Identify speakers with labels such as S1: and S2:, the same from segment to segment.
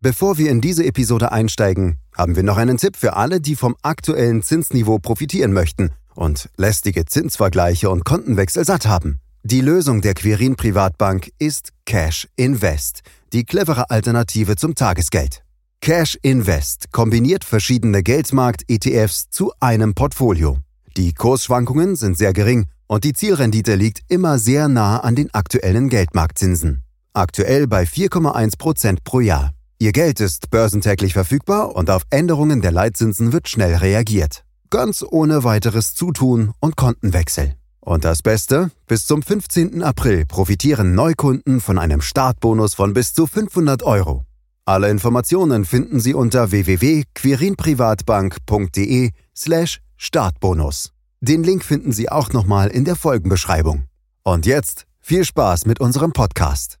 S1: Bevor wir in diese Episode einsteigen, haben wir noch einen Tipp für alle, die vom aktuellen Zinsniveau profitieren möchten und lästige Zinsvergleiche und Kontenwechsel satt haben. Die Lösung der Quirin Privatbank ist Cash Invest, die clevere Alternative zum Tagesgeld. Cash Invest kombiniert verschiedene Geldmarkt-ETFs zu einem Portfolio. Die Kursschwankungen sind sehr gering und die Zielrendite liegt immer sehr nah an den aktuellen Geldmarktzinsen. Aktuell bei 4,1% pro Jahr. Ihr Geld ist börsentäglich verfügbar und auf Änderungen der Leitzinsen wird schnell reagiert. Ganz ohne weiteres Zutun und Kontenwechsel. Und das Beste, bis zum 15. April profitieren Neukunden von einem Startbonus von bis zu 500 Euro. Alle Informationen finden Sie unter www.quirinprivatbank.de slash Startbonus. Den Link finden Sie auch nochmal in der Folgenbeschreibung. Und jetzt viel Spaß mit unserem Podcast.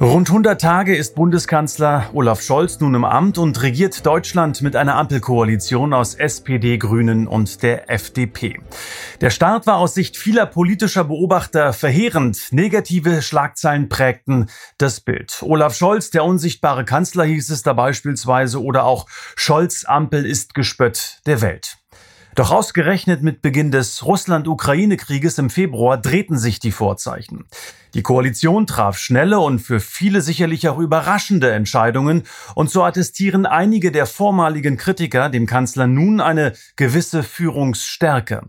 S2: Rund 100 Tage ist Bundeskanzler Olaf Scholz nun im Amt und regiert Deutschland mit einer Ampelkoalition aus SPD, Grünen und der FDP. Der Start war aus Sicht vieler politischer Beobachter verheerend. Negative Schlagzeilen prägten das Bild. Olaf Scholz, der unsichtbare Kanzler hieß es da beispielsweise, oder auch Scholz Ampel ist Gespött der Welt. Doch ausgerechnet mit Beginn des Russland-Ukraine-Krieges im Februar drehten sich die Vorzeichen. Die Koalition traf schnelle und für viele sicherlich auch überraschende Entscheidungen und so attestieren einige der vormaligen Kritiker dem Kanzler nun eine gewisse Führungsstärke.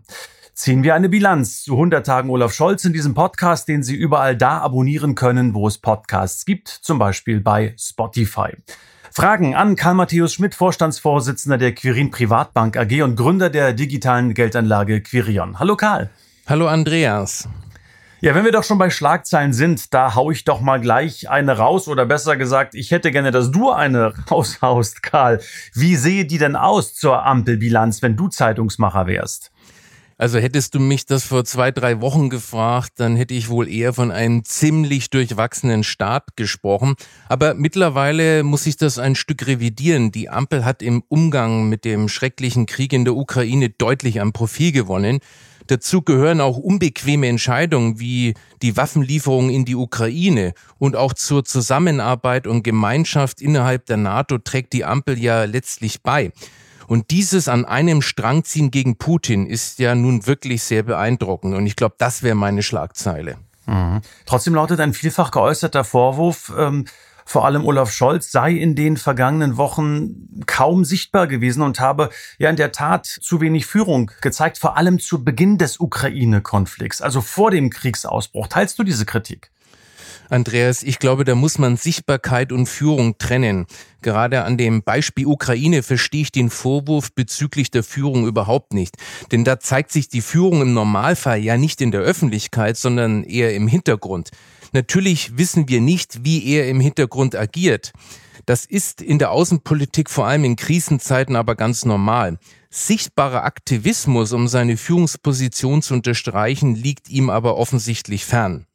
S2: Ziehen wir eine Bilanz zu 100 Tagen Olaf Scholz in diesem Podcast, den Sie überall da abonnieren können, wo es Podcasts gibt, zum Beispiel bei Spotify. Fragen an Karl Matthäus Schmidt, Vorstandsvorsitzender der Quirin Privatbank AG und Gründer der digitalen Geldanlage Quirion. Hallo Karl.
S3: Hallo Andreas.
S2: Ja, wenn wir doch schon bei Schlagzeilen sind, da hau ich doch mal gleich eine raus oder besser gesagt, ich hätte gerne, dass du eine raushaust, Karl. Wie sehe die denn aus zur Ampelbilanz, wenn du Zeitungsmacher wärst?
S3: Also hättest du mich das vor zwei, drei Wochen gefragt, dann hätte ich wohl eher von einem ziemlich durchwachsenen Start gesprochen. Aber mittlerweile muss ich das ein Stück revidieren. Die Ampel hat im Umgang mit dem schrecklichen Krieg in der Ukraine deutlich an Profil gewonnen. Dazu gehören auch unbequeme Entscheidungen wie die Waffenlieferung in die Ukraine und auch zur Zusammenarbeit und Gemeinschaft innerhalb der NATO trägt die Ampel ja letztlich bei. Und dieses an einem Strang ziehen gegen Putin ist ja nun wirklich sehr beeindruckend. Und ich glaube, das wäre meine Schlagzeile.
S2: Mhm. Trotzdem lautet ein vielfach geäußerter Vorwurf, ähm, vor allem Olaf Scholz sei in den vergangenen Wochen kaum sichtbar gewesen und habe ja in der Tat zu wenig Führung gezeigt, vor allem zu Beginn des Ukraine-Konflikts, also vor dem Kriegsausbruch. Teilst du diese Kritik?
S3: Andreas, ich glaube, da muss man Sichtbarkeit und Führung trennen. Gerade an dem Beispiel Ukraine verstehe ich den Vorwurf bezüglich der Führung überhaupt nicht. Denn da zeigt sich die Führung im Normalfall ja nicht in der Öffentlichkeit, sondern eher im Hintergrund. Natürlich wissen wir nicht, wie er im Hintergrund agiert. Das ist in der Außenpolitik vor allem in Krisenzeiten aber ganz normal. Sichtbarer Aktivismus, um seine Führungsposition zu unterstreichen, liegt ihm aber offensichtlich fern.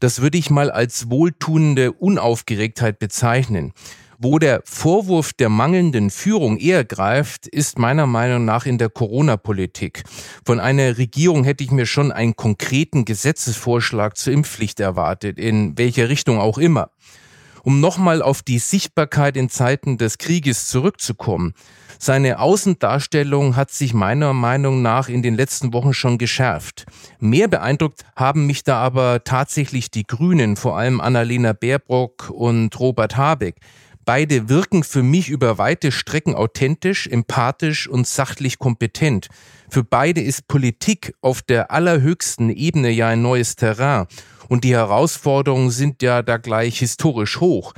S3: Das würde ich mal als wohltuende Unaufgeregtheit bezeichnen. Wo der Vorwurf der mangelnden Führung eher greift, ist meiner Meinung nach in der Corona-Politik. Von einer Regierung hätte ich mir schon einen konkreten Gesetzesvorschlag zur Impfpflicht erwartet, in welcher Richtung auch immer. Um nochmal auf die Sichtbarkeit in Zeiten des Krieges zurückzukommen. Seine Außendarstellung hat sich meiner Meinung nach in den letzten Wochen schon geschärft. Mehr beeindruckt haben mich da aber tatsächlich die Grünen, vor allem Annalena Baerbock und Robert Habeck. Beide wirken für mich über weite Strecken authentisch, empathisch und sachlich kompetent. Für beide ist Politik auf der allerhöchsten Ebene ja ein neues Terrain. Und die Herausforderungen sind ja da gleich historisch hoch.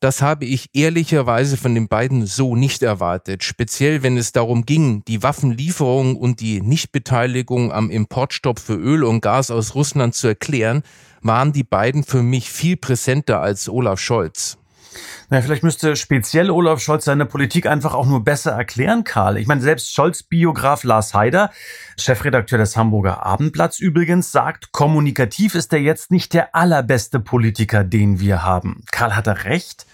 S3: Das habe ich ehrlicherweise von den beiden so nicht erwartet. Speziell wenn es darum ging, die Waffenlieferung und die Nichtbeteiligung am Importstopp für Öl und Gas aus Russland zu erklären, waren die beiden für mich viel präsenter als Olaf Scholz.
S2: Naja, vielleicht müsste speziell Olaf Scholz seine Politik einfach auch nur besser erklären, Karl. Ich meine, selbst Scholz-Biograf Lars Haider, Chefredakteur des Hamburger Abendblatts übrigens, sagt, kommunikativ ist er jetzt nicht der allerbeste Politiker, den wir haben. Karl hat er recht?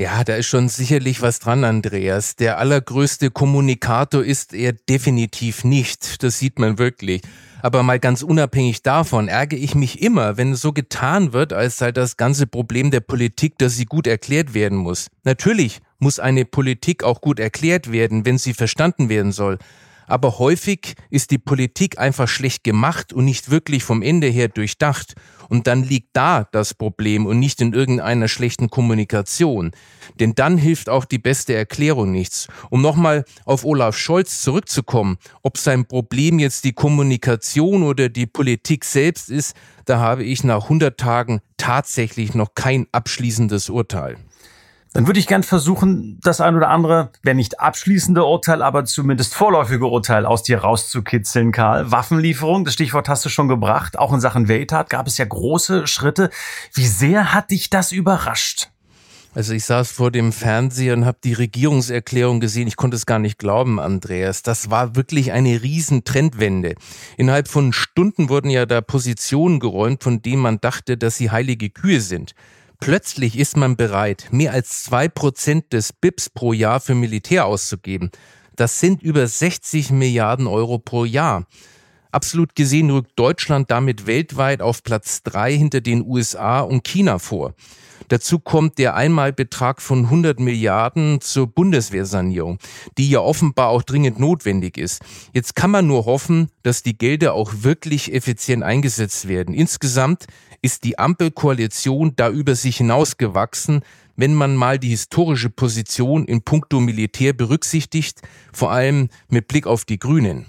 S3: Ja, da ist schon sicherlich was dran, Andreas. Der allergrößte Kommunikator ist er definitiv nicht. Das sieht man wirklich. Aber mal ganz unabhängig davon ärgere ich mich immer, wenn so getan wird, als sei das ganze Problem der Politik, dass sie gut erklärt werden muss. Natürlich muss eine Politik auch gut erklärt werden, wenn sie verstanden werden soll aber häufig ist die Politik einfach schlecht gemacht und nicht wirklich vom Ende her durchdacht. Und dann liegt da das Problem und nicht in irgendeiner schlechten Kommunikation. Denn dann hilft auch die beste Erklärung nichts. Um nochmal auf Olaf Scholz zurückzukommen, ob sein Problem jetzt die Kommunikation oder die Politik selbst ist, da habe ich nach 100 Tagen tatsächlich noch kein abschließendes Urteil.
S2: Dann würde ich gern versuchen, das ein oder andere, wenn nicht abschließende Urteil, aber zumindest vorläufige Urteil aus dir rauszukitzeln, Karl. Waffenlieferung, das Stichwort hast du schon gebracht. Auch in Sachen Welttat gab es ja große Schritte. Wie sehr hat dich das überrascht?
S3: Also ich saß vor dem Fernseher und habe die Regierungserklärung gesehen. Ich konnte es gar nicht glauben, Andreas. Das war wirklich eine Riesentrendwende. Innerhalb von Stunden wurden ja da Positionen geräumt, von denen man dachte, dass sie heilige Kühe sind. Plötzlich ist man bereit, mehr als zwei Prozent des BIPs pro Jahr für Militär auszugeben. Das sind über 60 Milliarden Euro pro Jahr. Absolut gesehen rückt Deutschland damit weltweit auf Platz drei hinter den USA und China vor. Dazu kommt der Einmalbetrag von 100 Milliarden zur Bundeswehrsanierung, die ja offenbar auch dringend notwendig ist. Jetzt kann man nur hoffen, dass die Gelder auch wirklich effizient eingesetzt werden. Insgesamt ist die Ampelkoalition da über sich hinausgewachsen, wenn man mal die historische Position in puncto Militär berücksichtigt, vor allem mit Blick auf die Grünen.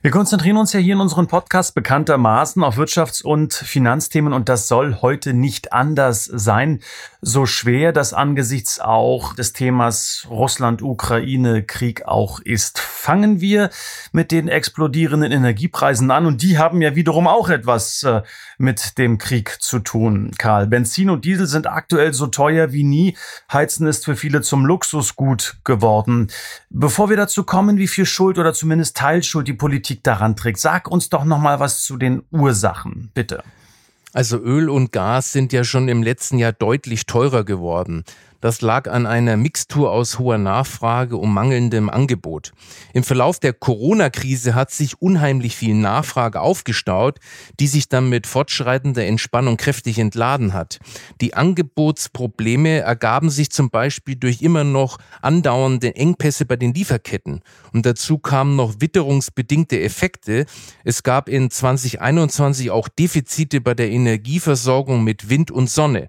S2: Wir konzentrieren uns ja hier in unserem Podcast bekanntermaßen auf Wirtschafts- und Finanzthemen und das soll heute nicht anders sein. So schwer das angesichts auch des Themas Russland-Ukraine-Krieg auch ist. Fangen wir mit den explodierenden Energiepreisen an und die haben ja wiederum auch etwas äh, mit dem Krieg zu tun. Karl, Benzin und Diesel sind aktuell so teuer wie nie. Heizen ist für viele zum Luxusgut geworden. Bevor wir dazu kommen, wie viel Schuld oder zumindest Teilschuld die Politik daran trägt. Sag uns doch noch mal was zu den Ursachen, bitte.
S3: Also Öl und Gas sind ja schon im letzten Jahr deutlich teurer geworden. Das lag an einer Mixtur aus hoher Nachfrage und mangelndem Angebot. Im Verlauf der Corona-Krise hat sich unheimlich viel Nachfrage aufgestaut, die sich dann mit fortschreitender Entspannung kräftig entladen hat. Die Angebotsprobleme ergaben sich zum Beispiel durch immer noch andauernde Engpässe bei den Lieferketten. Und dazu kamen noch witterungsbedingte Effekte. Es gab in 2021 auch Defizite bei der Energieversorgung mit Wind und Sonne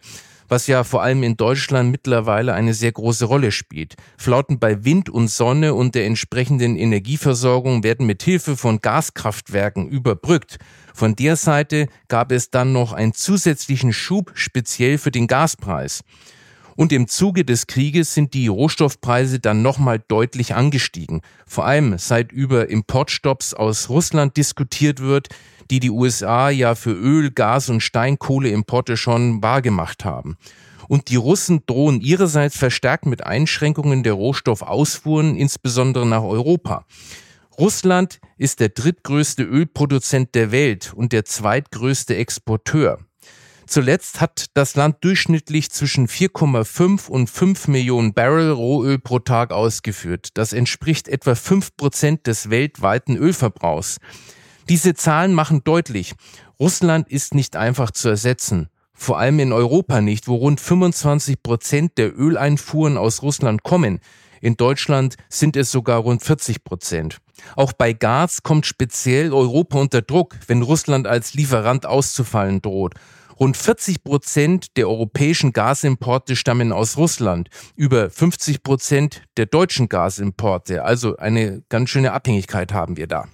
S3: was ja vor allem in Deutschland mittlerweile eine sehr große Rolle spielt. Flauten bei Wind und Sonne und der entsprechenden Energieversorgung werden mit Hilfe von Gaskraftwerken überbrückt. Von der Seite gab es dann noch einen zusätzlichen Schub speziell für den Gaspreis. Und im Zuge des Krieges sind die Rohstoffpreise dann nochmal deutlich angestiegen. Vor allem seit über Importstopps aus Russland diskutiert wird, die die USA ja für Öl, Gas und Steinkohleimporte schon wahrgemacht haben. Und die Russen drohen ihrerseits verstärkt mit Einschränkungen der Rohstoffausfuhren, insbesondere nach Europa. Russland ist der drittgrößte Ölproduzent der Welt und der zweitgrößte Exporteur. Zuletzt hat das Land durchschnittlich zwischen 4,5 und 5 Millionen Barrel Rohöl pro Tag ausgeführt. Das entspricht etwa 5 Prozent des weltweiten Ölverbrauchs. Diese Zahlen machen deutlich, Russland ist nicht einfach zu ersetzen. Vor allem in Europa nicht, wo rund 25 Prozent der Öleinfuhren aus Russland kommen. In Deutschland sind es sogar rund 40 Prozent. Auch bei Gas kommt speziell Europa unter Druck, wenn Russland als Lieferant auszufallen droht. Rund 40 Prozent der europäischen Gasimporte stammen aus Russland, über 50 Prozent der deutschen Gasimporte. Also eine ganz schöne Abhängigkeit haben wir da.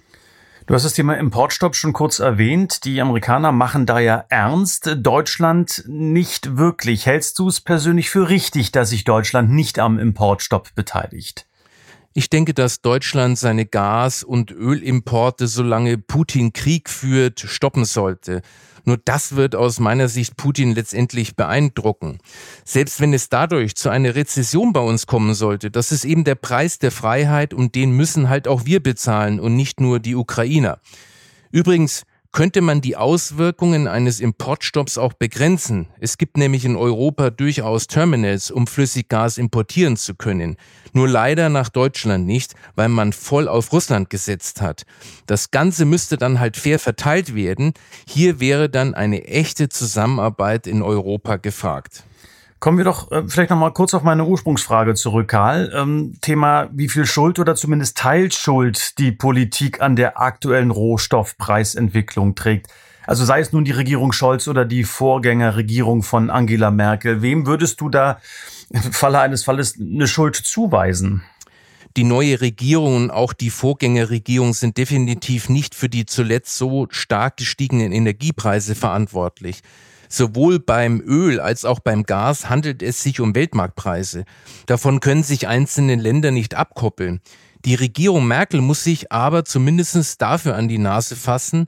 S2: Du hast das Thema Importstopp schon kurz erwähnt. Die Amerikaner machen da ja ernst, Deutschland nicht wirklich. Hältst du es persönlich für richtig, dass sich Deutschland nicht am Importstopp beteiligt?
S3: Ich denke, dass Deutschland seine Gas- und Ölimporte, solange Putin Krieg führt, stoppen sollte. Nur das wird aus meiner Sicht Putin letztendlich beeindrucken. Selbst wenn es dadurch zu einer Rezession bei uns kommen sollte, das ist eben der Preis der Freiheit und den müssen halt auch wir bezahlen und nicht nur die Ukrainer. Übrigens, könnte man die Auswirkungen eines Importstopps auch begrenzen. Es gibt nämlich in Europa durchaus Terminals, um Flüssiggas importieren zu können. Nur leider nach Deutschland nicht, weil man voll auf Russland gesetzt hat. Das Ganze müsste dann halt fair verteilt werden. Hier wäre dann eine echte Zusammenarbeit in Europa gefragt.
S2: Kommen wir doch äh, vielleicht noch mal kurz auf meine Ursprungsfrage zurück, Karl. Ähm, Thema, wie viel Schuld oder zumindest Teilschuld die Politik an der aktuellen Rohstoffpreisentwicklung trägt. Also sei es nun die Regierung Scholz oder die Vorgängerregierung von Angela Merkel. Wem würdest du da im Falle eines Falles eine Schuld zuweisen?
S3: Die neue Regierung und auch die Vorgängerregierung sind definitiv nicht für die zuletzt so stark gestiegenen Energiepreise verantwortlich. Sowohl beim Öl als auch beim Gas handelt es sich um Weltmarktpreise. Davon können sich einzelne Länder nicht abkoppeln. Die Regierung Merkel muss sich aber zumindest dafür an die Nase fassen,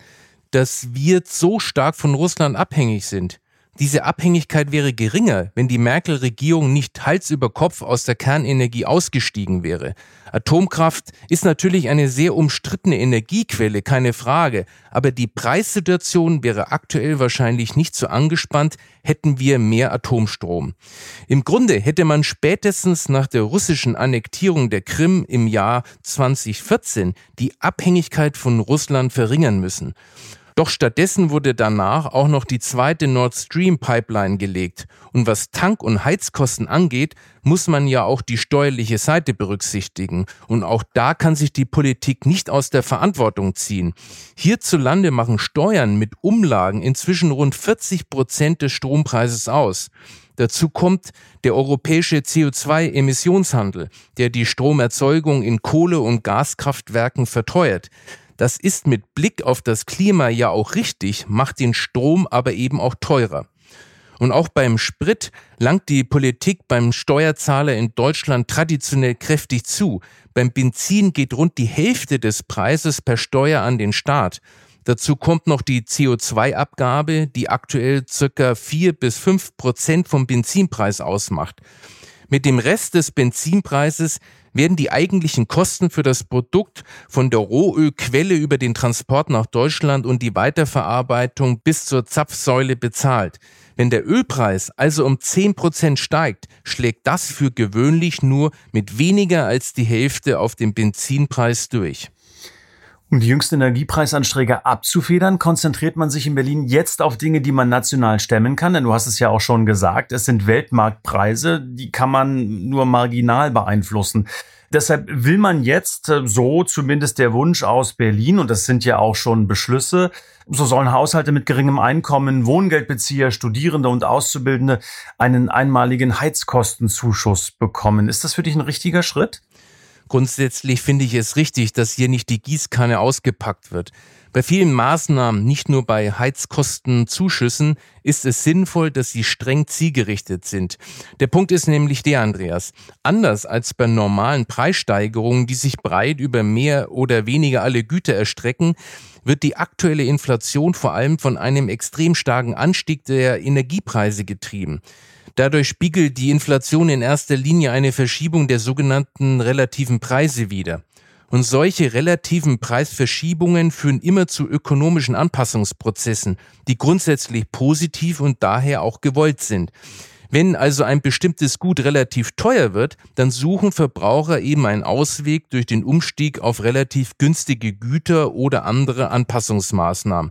S3: dass wir so stark von Russland abhängig sind. Diese Abhängigkeit wäre geringer, wenn die Merkel-Regierung nicht Hals über Kopf aus der Kernenergie ausgestiegen wäre. Atomkraft ist natürlich eine sehr umstrittene Energiequelle, keine Frage, aber die Preissituation wäre aktuell wahrscheinlich nicht so angespannt, hätten wir mehr Atomstrom. Im Grunde hätte man spätestens nach der russischen Annektierung der Krim im Jahr 2014 die Abhängigkeit von Russland verringern müssen. Doch stattdessen wurde danach auch noch die zweite Nord Stream Pipeline gelegt. Und was Tank- und Heizkosten angeht, muss man ja auch die steuerliche Seite berücksichtigen. Und auch da kann sich die Politik nicht aus der Verantwortung ziehen. Hierzulande machen Steuern mit Umlagen inzwischen rund 40 Prozent des Strompreises aus. Dazu kommt der europäische CO2-Emissionshandel, der die Stromerzeugung in Kohle- und Gaskraftwerken verteuert. Das ist mit Blick auf das Klima ja auch richtig, macht den Strom aber eben auch teurer. Und auch beim Sprit langt die Politik beim Steuerzahler in Deutschland traditionell kräftig zu. Beim Benzin geht rund die Hälfte des Preises per Steuer an den Staat. Dazu kommt noch die CO2-Abgabe, die aktuell circa vier bis fünf Prozent vom Benzinpreis ausmacht. Mit dem Rest des Benzinpreises werden die eigentlichen Kosten für das Produkt von der Rohölquelle über den Transport nach Deutschland und die Weiterverarbeitung bis zur Zapfsäule bezahlt. Wenn der Ölpreis also um 10 Prozent steigt, schlägt das für gewöhnlich nur mit weniger als die Hälfte auf den Benzinpreis durch.
S2: Um die jüngsten Energiepreisansträge abzufedern, konzentriert man sich in Berlin jetzt auf Dinge, die man national stemmen kann. Denn du hast es ja auch schon gesagt, es sind Weltmarktpreise, die kann man nur marginal beeinflussen. Deshalb will man jetzt, äh, so zumindest der Wunsch aus Berlin, und das sind ja auch schon Beschlüsse, so sollen Haushalte mit geringem Einkommen, Wohngeldbezieher, Studierende und Auszubildende einen einmaligen Heizkostenzuschuss bekommen. Ist das für dich ein richtiger Schritt?
S3: Grundsätzlich finde ich es richtig, dass hier nicht die Gießkanne ausgepackt wird. Bei vielen Maßnahmen, nicht nur bei Heizkostenzuschüssen, ist es sinnvoll, dass sie streng zielgerichtet sind. Der Punkt ist nämlich der, Andreas. Anders als bei normalen Preissteigerungen, die sich breit über mehr oder weniger alle Güter erstrecken, wird die aktuelle Inflation vor allem von einem extrem starken Anstieg der Energiepreise getrieben. Dadurch spiegelt die Inflation in erster Linie eine Verschiebung der sogenannten relativen Preise wider. Und solche relativen Preisverschiebungen führen immer zu ökonomischen Anpassungsprozessen, die grundsätzlich positiv und daher auch gewollt sind. Wenn also ein bestimmtes Gut relativ teuer wird, dann suchen Verbraucher eben einen Ausweg durch den Umstieg auf relativ günstige Güter oder andere Anpassungsmaßnahmen.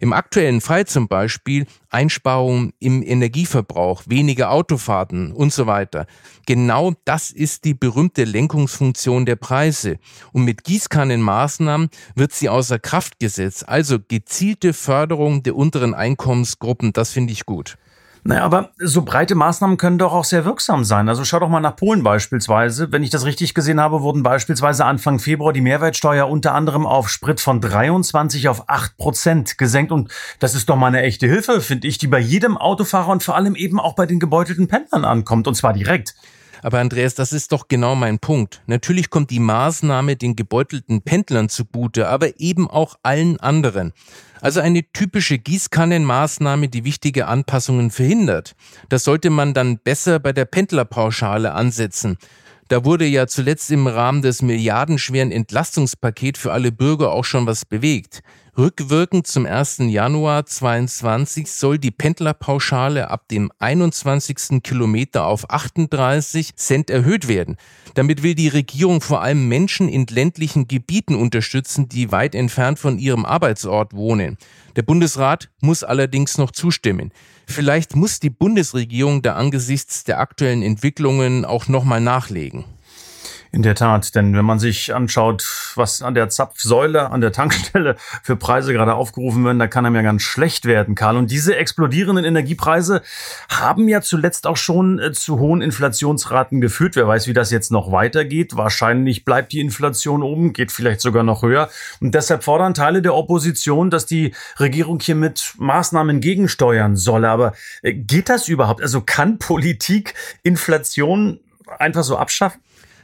S3: Im aktuellen Fall zum Beispiel Einsparungen im Energieverbrauch, weniger Autofahrten und so weiter. Genau das ist die berühmte Lenkungsfunktion der Preise. Und mit Gießkannenmaßnahmen wird sie außer Kraft gesetzt. Also gezielte Förderung der unteren Einkommensgruppen, das finde ich gut.
S2: Naja, aber so breite Maßnahmen können doch auch sehr wirksam sein. Also schau doch mal nach Polen beispielsweise. Wenn ich das richtig gesehen habe, wurden beispielsweise Anfang Februar die Mehrwertsteuer unter anderem auf Sprit von 23 auf 8 Prozent gesenkt. Und das ist doch mal eine echte Hilfe, finde ich, die bei jedem Autofahrer und vor allem eben auch bei den gebeutelten Pendlern ankommt. Und zwar direkt.
S3: Aber Andreas, das ist doch genau mein Punkt. Natürlich kommt die Maßnahme den gebeutelten Pendlern zugute, aber eben auch allen anderen. Also eine typische Gießkannenmaßnahme, die wichtige Anpassungen verhindert. Das sollte man dann besser bei der Pendlerpauschale ansetzen. Da wurde ja zuletzt im Rahmen des milliardenschweren Entlastungspakets für alle Bürger auch schon was bewegt. Rückwirkend zum 1. Januar 22 soll die Pendlerpauschale ab dem 21. Kilometer auf 38 Cent erhöht werden. Damit will die Regierung vor allem Menschen in ländlichen Gebieten unterstützen, die weit entfernt von ihrem Arbeitsort wohnen. Der Bundesrat muss allerdings noch zustimmen. Vielleicht muss die Bundesregierung da angesichts der aktuellen Entwicklungen auch nochmal nachlegen.
S2: In der Tat, denn wenn man sich anschaut, was an der Zapfsäule, an der Tankstelle für Preise gerade aufgerufen werden, da kann einem ja ganz schlecht werden, Karl. Und diese explodierenden Energiepreise haben ja zuletzt auch schon äh, zu hohen Inflationsraten geführt. Wer weiß, wie das jetzt noch weitergeht. Wahrscheinlich bleibt die Inflation oben, geht vielleicht sogar noch höher. Und deshalb fordern Teile der Opposition, dass die Regierung hier mit Maßnahmen gegensteuern solle. Aber äh, geht das überhaupt? Also kann Politik Inflation einfach so abschaffen?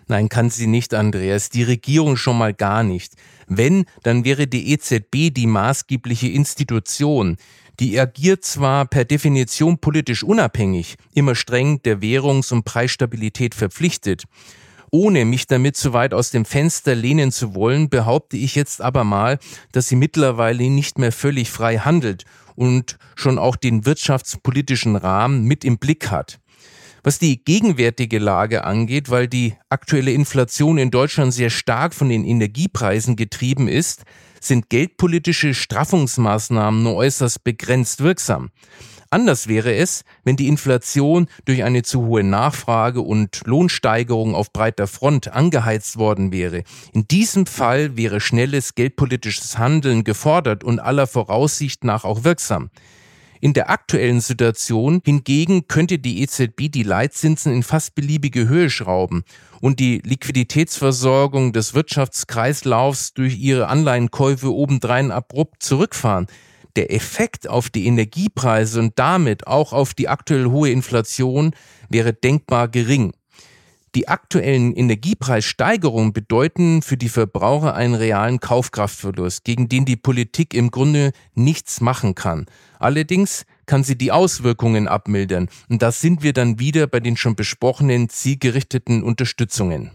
S3: Nein, kann sie nicht, Andreas. Die Regierung schon mal gar nicht. Wenn, dann wäre die EZB die maßgebliche Institution. Die agiert zwar per Definition politisch unabhängig, immer streng der Währungs- und Preisstabilität verpflichtet. Ohne mich damit zu weit aus dem Fenster lehnen zu wollen, behaupte ich jetzt aber mal, dass sie mittlerweile nicht mehr völlig frei handelt und schon auch den wirtschaftspolitischen Rahmen mit im Blick hat. Was die gegenwärtige Lage angeht, weil die aktuelle Inflation in Deutschland sehr stark von den Energiepreisen getrieben ist, sind geldpolitische Straffungsmaßnahmen nur äußerst begrenzt wirksam. Anders wäre es, wenn die Inflation durch eine zu hohe Nachfrage und Lohnsteigerung auf breiter Front angeheizt worden wäre. In diesem Fall wäre schnelles geldpolitisches Handeln gefordert und aller Voraussicht nach auch wirksam. In der aktuellen Situation hingegen könnte die EZB die Leitzinsen in fast beliebige Höhe schrauben und die Liquiditätsversorgung des Wirtschaftskreislaufs durch ihre Anleihenkäufe obendrein abrupt zurückfahren. Der Effekt auf die Energiepreise und damit auch auf die aktuell hohe Inflation wäre denkbar gering. Die aktuellen Energiepreissteigerungen bedeuten für die Verbraucher einen realen Kaufkraftverlust, gegen den die Politik im Grunde nichts machen kann. Allerdings kann sie die Auswirkungen abmildern. Und da sind wir dann wieder bei den schon besprochenen zielgerichteten Unterstützungen.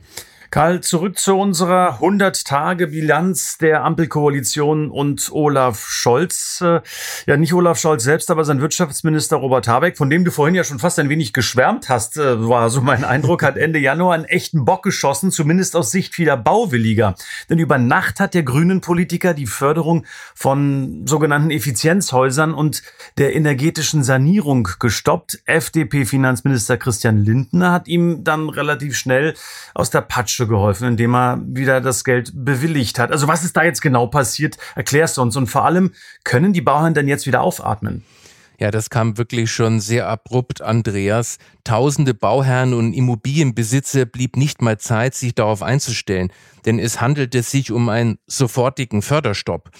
S2: Karl, zurück zu unserer 100-Tage-Bilanz der Ampelkoalition und Olaf Scholz. Äh, ja, nicht Olaf Scholz selbst, aber sein Wirtschaftsminister Robert Habeck, von dem du vorhin ja schon fast ein wenig geschwärmt hast, äh, war so mein Eindruck, hat Ende Januar einen echten Bock geschossen, zumindest aus Sicht vieler Bauwilliger. Denn über Nacht hat der grünen Politiker die Förderung von sogenannten Effizienzhäusern und der energetischen Sanierung gestoppt. FDP-Finanzminister Christian Lindner hat ihm dann relativ schnell aus der Patsche Patsche geholfen, indem er wieder das Geld bewilligt hat. Also was ist da jetzt genau passiert? Erklärst du uns. Und vor allem, können die Bauern denn jetzt wieder aufatmen?
S3: Ja, das kam wirklich schon sehr abrupt, Andreas. Tausende Bauherren und Immobilienbesitzer blieb nicht mal Zeit, sich darauf einzustellen, denn es handelte sich um einen sofortigen Förderstopp.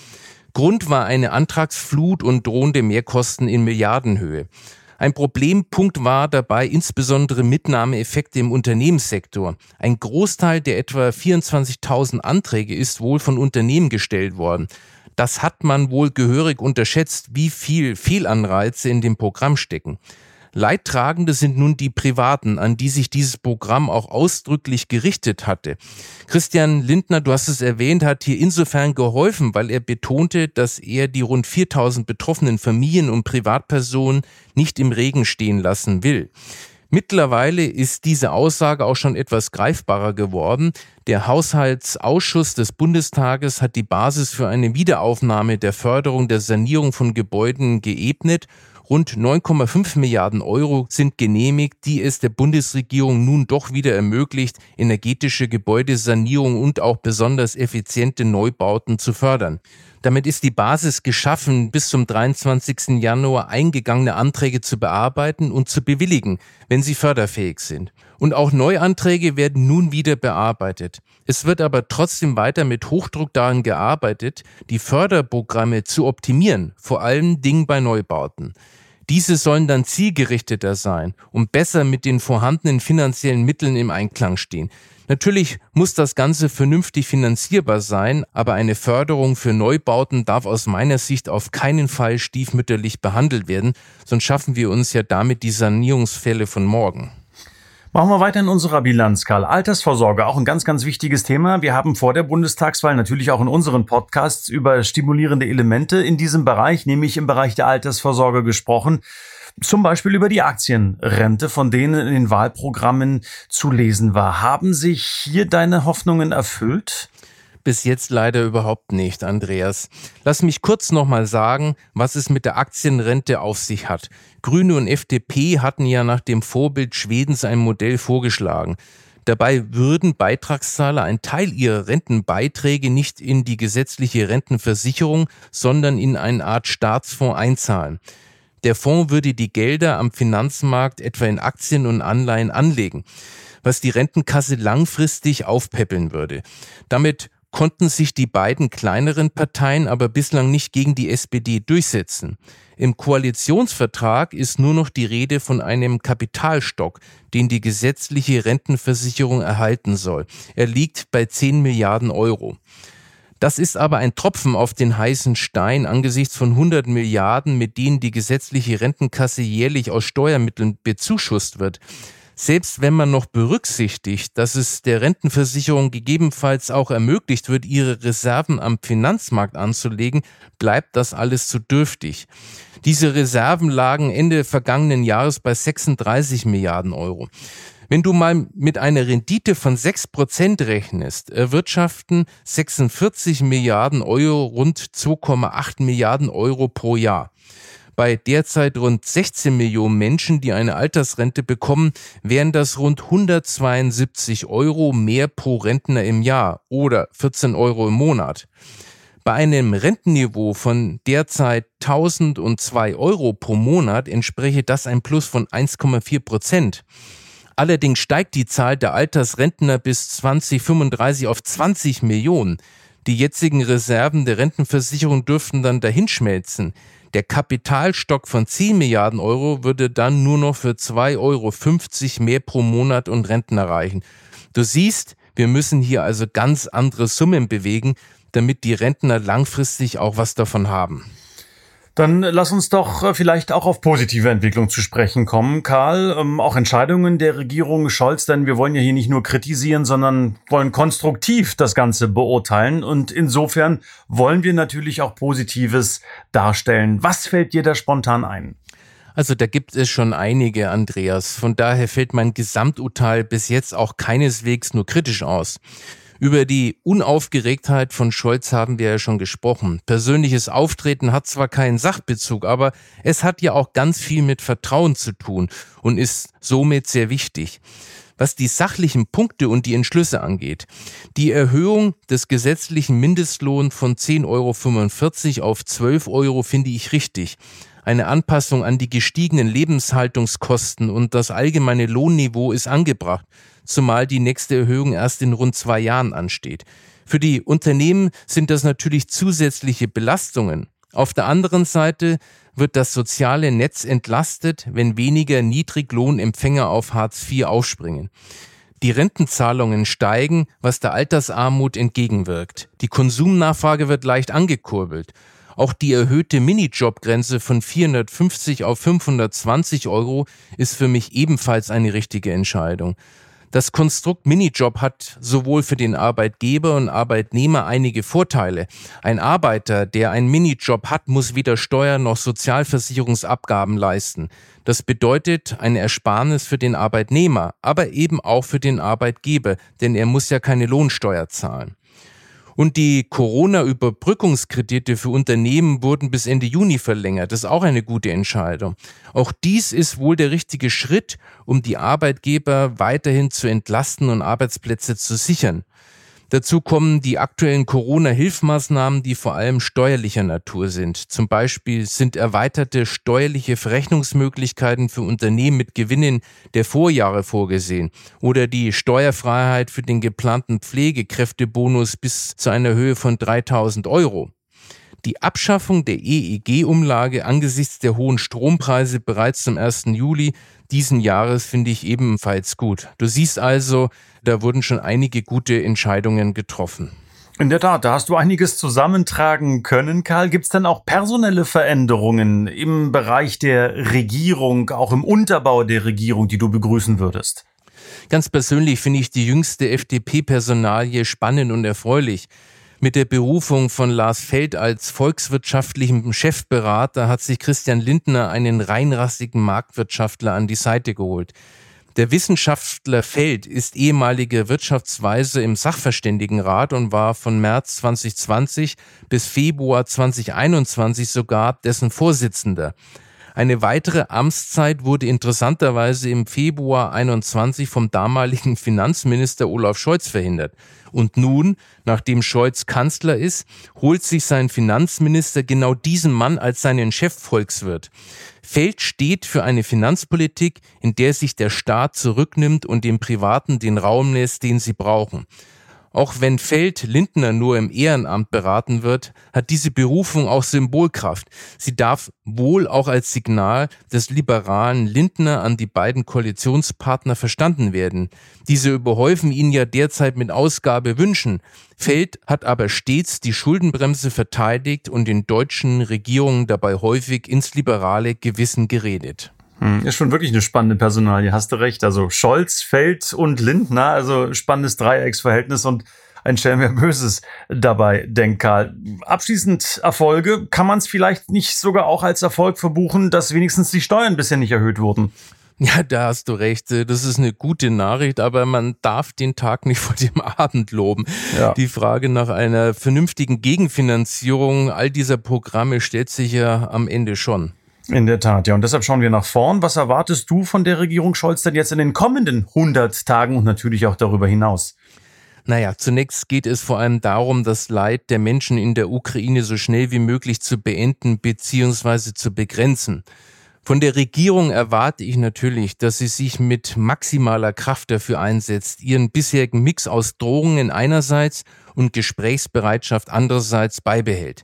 S3: Grund war eine Antragsflut und drohende Mehrkosten in Milliardenhöhe. Ein Problempunkt war dabei insbesondere Mitnahmeeffekte im Unternehmenssektor. Ein Großteil der etwa 24.000 Anträge ist wohl von Unternehmen gestellt worden. Das hat man wohl gehörig unterschätzt, wie viel Fehlanreize in dem Programm stecken. Leidtragende sind nun die Privaten, an die sich dieses Programm auch ausdrücklich gerichtet hatte. Christian Lindner, du hast es erwähnt, hat hier insofern geholfen, weil er betonte, dass er die rund 4000 betroffenen Familien und Privatpersonen nicht im Regen stehen lassen will. Mittlerweile ist diese Aussage auch schon etwas greifbarer geworden. Der Haushaltsausschuss des Bundestages hat die Basis für eine Wiederaufnahme der Förderung der Sanierung von Gebäuden geebnet Rund 9,5 Milliarden Euro sind genehmigt, die es der Bundesregierung nun doch wieder ermöglicht, energetische Gebäudesanierung und auch besonders effiziente Neubauten zu fördern. Damit ist die Basis geschaffen, bis zum 23. Januar eingegangene Anträge zu bearbeiten und zu bewilligen, wenn sie förderfähig sind. Und auch Neuanträge werden nun wieder bearbeitet. Es wird aber trotzdem weiter mit Hochdruck daran gearbeitet, die Förderprogramme zu optimieren, vor allem Dingen bei Neubauten. Diese sollen dann zielgerichteter sein und besser mit den vorhandenen finanziellen Mitteln im Einklang stehen. Natürlich muss das Ganze vernünftig finanzierbar sein, aber eine Förderung für Neubauten darf aus meiner Sicht auf keinen Fall stiefmütterlich behandelt werden, sonst schaffen wir uns ja damit die Sanierungsfälle von morgen.
S2: Machen wir weiter in unserer Bilanz, Karl. Altersvorsorge, auch ein ganz, ganz wichtiges Thema. Wir haben vor der Bundestagswahl natürlich auch in unseren Podcasts über stimulierende Elemente in diesem Bereich, nämlich im Bereich der Altersvorsorge gesprochen. Zum Beispiel über die Aktienrente, von denen in den Wahlprogrammen zu lesen war. Haben sich hier deine Hoffnungen erfüllt?
S3: Bis jetzt leider überhaupt nicht, Andreas. Lass mich kurz nochmal sagen, was es mit der Aktienrente auf sich hat. Grüne und FDP hatten ja nach dem Vorbild Schwedens ein Modell vorgeschlagen. Dabei würden Beitragszahler einen Teil ihrer Rentenbeiträge nicht in die gesetzliche Rentenversicherung, sondern in eine Art Staatsfonds einzahlen. Der Fonds würde die Gelder am Finanzmarkt etwa in Aktien und Anleihen anlegen, was die Rentenkasse langfristig aufpäppeln würde. Damit konnten sich die beiden kleineren Parteien aber bislang nicht gegen die SPD durchsetzen. Im Koalitionsvertrag ist nur noch die Rede von einem Kapitalstock, den die gesetzliche Rentenversicherung erhalten soll. Er liegt bei 10 Milliarden Euro. Das ist aber ein Tropfen auf den heißen Stein angesichts von 100 Milliarden, mit denen die gesetzliche Rentenkasse jährlich aus Steuermitteln bezuschusst wird. Selbst wenn man noch berücksichtigt, dass es der Rentenversicherung gegebenenfalls auch ermöglicht wird, ihre Reserven am Finanzmarkt anzulegen, bleibt das alles zu dürftig. Diese Reserven lagen Ende vergangenen Jahres bei 36 Milliarden Euro. Wenn du mal mit einer Rendite von 6% rechnest, erwirtschaften 46 Milliarden Euro rund 2,8 Milliarden Euro pro Jahr. Bei derzeit rund 16 Millionen Menschen, die eine Altersrente bekommen, wären das rund 172 Euro mehr pro Rentner im Jahr oder 14 Euro im Monat. Bei einem Rentenniveau von derzeit 1002 Euro pro Monat entspräche das ein Plus von 1,4 Prozent. Allerdings steigt die Zahl der Altersrentner bis 2035 auf 20 Millionen. Die jetzigen Reserven der Rentenversicherung dürften dann dahinschmelzen. Der Kapitalstock von 10 Milliarden Euro würde dann nur noch für 2,50 Euro mehr pro Monat und Renten erreichen. Du siehst, wir müssen hier also ganz andere Summen bewegen, damit die Rentner langfristig auch was davon haben.
S2: Dann lass uns doch äh, vielleicht auch auf positive Entwicklung zu sprechen kommen, Karl. Ähm, auch Entscheidungen der Regierung Scholz, denn wir wollen ja hier nicht nur kritisieren, sondern wollen konstruktiv das Ganze beurteilen. Und insofern wollen wir natürlich auch Positives darstellen. Was fällt dir da spontan ein?
S3: Also da gibt es schon einige, Andreas. Von daher fällt mein Gesamturteil bis jetzt auch keineswegs nur kritisch aus. Über die Unaufgeregtheit von Scholz haben wir ja schon gesprochen. Persönliches Auftreten hat zwar keinen Sachbezug, aber es hat ja auch ganz viel mit Vertrauen zu tun und ist somit sehr wichtig. Was die sachlichen Punkte und die Entschlüsse angeht, die Erhöhung des gesetzlichen Mindestlohns von 10,45 Euro auf 12 Euro finde ich richtig. Eine Anpassung an die gestiegenen Lebenshaltungskosten und das allgemeine Lohnniveau ist angebracht zumal die nächste Erhöhung erst in rund zwei Jahren ansteht. Für die Unternehmen sind das natürlich zusätzliche Belastungen. Auf der anderen Seite wird das soziale Netz entlastet, wenn weniger Niedriglohnempfänger auf Hartz IV aufspringen. Die Rentenzahlungen steigen, was der Altersarmut entgegenwirkt. Die Konsumnachfrage wird leicht angekurbelt. Auch die erhöhte Minijobgrenze von 450 auf 520 Euro ist für mich ebenfalls eine richtige Entscheidung. Das Konstrukt Minijob hat sowohl für den Arbeitgeber und Arbeitnehmer einige Vorteile. Ein Arbeiter, der einen Minijob hat, muss weder Steuern noch Sozialversicherungsabgaben leisten. Das bedeutet eine Ersparnis für den Arbeitnehmer, aber eben auch für den Arbeitgeber, denn er muss ja keine Lohnsteuer zahlen. Und die Corona-Überbrückungskredite für Unternehmen wurden bis Ende Juni verlängert. Das ist auch eine gute Entscheidung. Auch dies ist wohl der richtige Schritt, um die Arbeitgeber weiterhin zu entlasten und Arbeitsplätze zu sichern. Dazu kommen die aktuellen Corona-Hilfmaßnahmen, die vor allem steuerlicher Natur sind. Zum Beispiel sind erweiterte steuerliche Verrechnungsmöglichkeiten für Unternehmen mit Gewinnen der Vorjahre vorgesehen oder die Steuerfreiheit für den geplanten Pflegekräftebonus bis zu einer Höhe von 3000 Euro. Die Abschaffung der EEG-Umlage angesichts der hohen Strompreise bereits zum 1. Juli diesen Jahres finde ich ebenfalls gut. Du siehst also, da wurden schon einige gute Entscheidungen getroffen.
S2: In der Tat, da hast du einiges zusammentragen können, Karl. Gibt es denn auch personelle Veränderungen im Bereich der Regierung, auch im Unterbau der Regierung, die du begrüßen würdest?
S3: Ganz persönlich finde ich die jüngste FDP-Personalie spannend und erfreulich. Mit der Berufung von Lars Feld als volkswirtschaftlichem Chefberater hat sich Christian Lindner einen reinrassigen Marktwirtschaftler an die Seite geholt. Der Wissenschaftler Feld ist ehemaliger Wirtschaftsweise im Sachverständigenrat und war von März 2020 bis Februar 2021 sogar dessen Vorsitzender. Eine weitere Amtszeit wurde interessanterweise im Februar 21 vom damaligen Finanzminister Olaf Scholz verhindert. Und nun, nachdem Scholz Kanzler ist, holt sich sein Finanzminister genau diesen Mann als seinen Chefvolkswirt. Feld steht für eine Finanzpolitik, in der sich der Staat zurücknimmt und dem Privaten den Raum lässt, den sie brauchen. Auch wenn Feld Lindner nur im Ehrenamt beraten wird, hat diese Berufung auch Symbolkraft. Sie darf wohl auch als Signal des liberalen Lindner an die beiden Koalitionspartner verstanden werden. Diese überhäufen ihn ja derzeit mit Ausgabewünschen. Feld hat aber stets die Schuldenbremse verteidigt und den deutschen Regierungen dabei häufig ins liberale Gewissen geredet.
S2: Hm, ist schon wirklich eine spannende Personalie, hast du recht. Also Scholz, Feld und Lindner, also spannendes Dreiecksverhältnis und ein Schelm wer Böses dabei, denkt Karl. Abschließend Erfolge, kann man es vielleicht nicht sogar auch als Erfolg verbuchen, dass wenigstens die Steuern bisher nicht erhöht wurden?
S3: Ja, da hast du recht. Das ist eine gute Nachricht, aber man darf den Tag nicht vor dem Abend loben. Ja. Die Frage nach einer vernünftigen Gegenfinanzierung all dieser Programme stellt sich ja am Ende schon.
S2: In der Tat, ja. Und deshalb schauen wir nach vorn. Was erwartest du von der Regierung Scholz denn jetzt in den kommenden 100 Tagen und natürlich auch darüber hinaus?
S3: Naja, zunächst geht es vor allem darum, das Leid der Menschen in der Ukraine so schnell wie möglich zu beenden bzw. zu begrenzen. Von der Regierung erwarte ich natürlich, dass sie sich mit maximaler Kraft dafür einsetzt, ihren bisherigen Mix aus Drohungen einerseits und Gesprächsbereitschaft andererseits beibehält.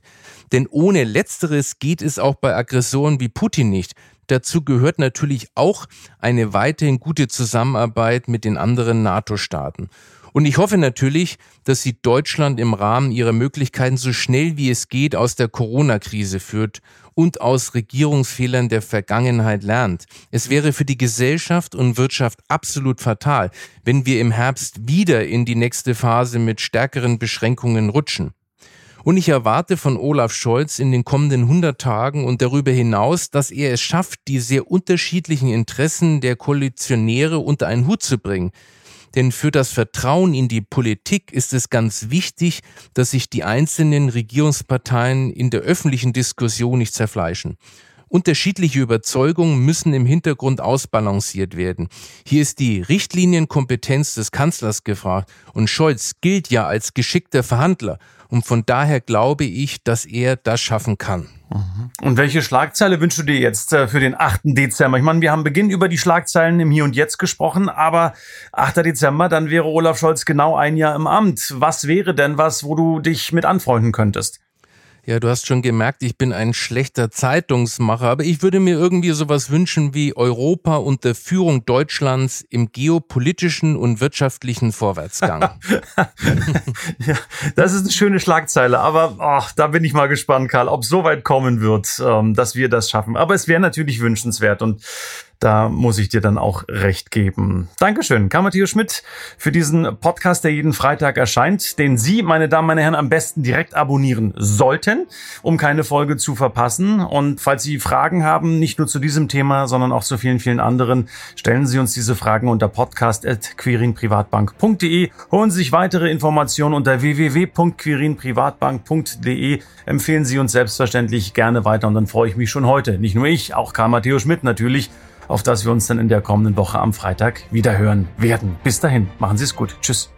S3: Denn ohne letzteres geht es auch bei Aggressoren wie Putin nicht. Dazu gehört natürlich auch eine weiterhin gute Zusammenarbeit mit den anderen NATO-Staaten. Und ich hoffe natürlich, dass sie Deutschland im Rahmen ihrer Möglichkeiten so schnell wie es geht aus der Corona-Krise führt und aus Regierungsfehlern der Vergangenheit lernt. Es wäre für die Gesellschaft und Wirtschaft absolut fatal, wenn wir im Herbst wieder in die nächste Phase mit stärkeren Beschränkungen rutschen. Und ich erwarte von Olaf Scholz in den kommenden 100 Tagen und darüber hinaus, dass er es schafft, die sehr unterschiedlichen Interessen der Koalitionäre unter einen Hut zu bringen. Denn für das Vertrauen in die Politik ist es ganz wichtig, dass sich die einzelnen Regierungsparteien in der öffentlichen Diskussion nicht zerfleischen. Unterschiedliche Überzeugungen müssen im Hintergrund ausbalanciert werden. Hier ist die Richtlinienkompetenz des Kanzlers gefragt und Scholz gilt ja als geschickter Verhandler und von daher glaube ich, dass er das schaffen kann.
S2: Und welche Schlagzeile wünschst du dir jetzt äh, für den 8. Dezember? Ich meine, wir haben Beginn über die Schlagzeilen im Hier und Jetzt gesprochen, aber 8. Dezember, dann wäre Olaf Scholz genau ein Jahr im Amt. Was wäre denn was, wo du dich mit anfreunden könntest?
S3: Ja, du hast schon gemerkt, ich bin ein schlechter Zeitungsmacher, aber ich würde mir irgendwie sowas wünschen wie Europa unter Führung Deutschlands im geopolitischen und wirtschaftlichen Vorwärtsgang.
S2: ja, das ist eine schöne Schlagzeile, aber ach, da bin ich mal gespannt, Karl, ob so weit kommen wird, ähm, dass wir das schaffen. Aber es wäre natürlich wünschenswert und da muss ich dir dann auch recht geben. Dankeschön, Karl Matthias Schmidt, für diesen Podcast, der jeden Freitag erscheint, den Sie, meine Damen, meine Herren, am besten direkt abonnieren sollten, um keine Folge zu verpassen. Und falls Sie Fragen haben, nicht nur zu diesem Thema, sondern auch zu vielen, vielen anderen, stellen Sie uns diese Fragen unter podcast.quirinprivatbank.de. Holen Sie sich weitere Informationen unter www.quirinprivatbank.de. Empfehlen Sie uns selbstverständlich gerne weiter und dann freue ich mich schon heute. Nicht nur ich, auch Karl Matthias Schmidt natürlich auf das wir uns dann in der kommenden Woche am Freitag wieder hören werden. Bis dahin, machen Sie es gut. Tschüss.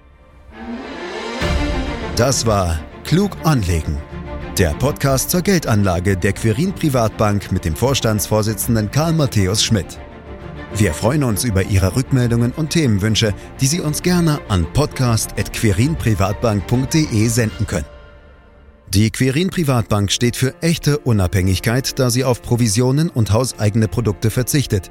S1: Das war Klug anlegen. Der Podcast zur Geldanlage der Quirin Privatbank mit dem Vorstandsvorsitzenden Karl Matthäus Schmidt. Wir freuen uns über Ihre Rückmeldungen und Themenwünsche, die Sie uns gerne an podcast.querinprivatbank.de senden können. Die Querin Privatbank steht für echte Unabhängigkeit, da sie auf Provisionen und hauseigene Produkte verzichtet.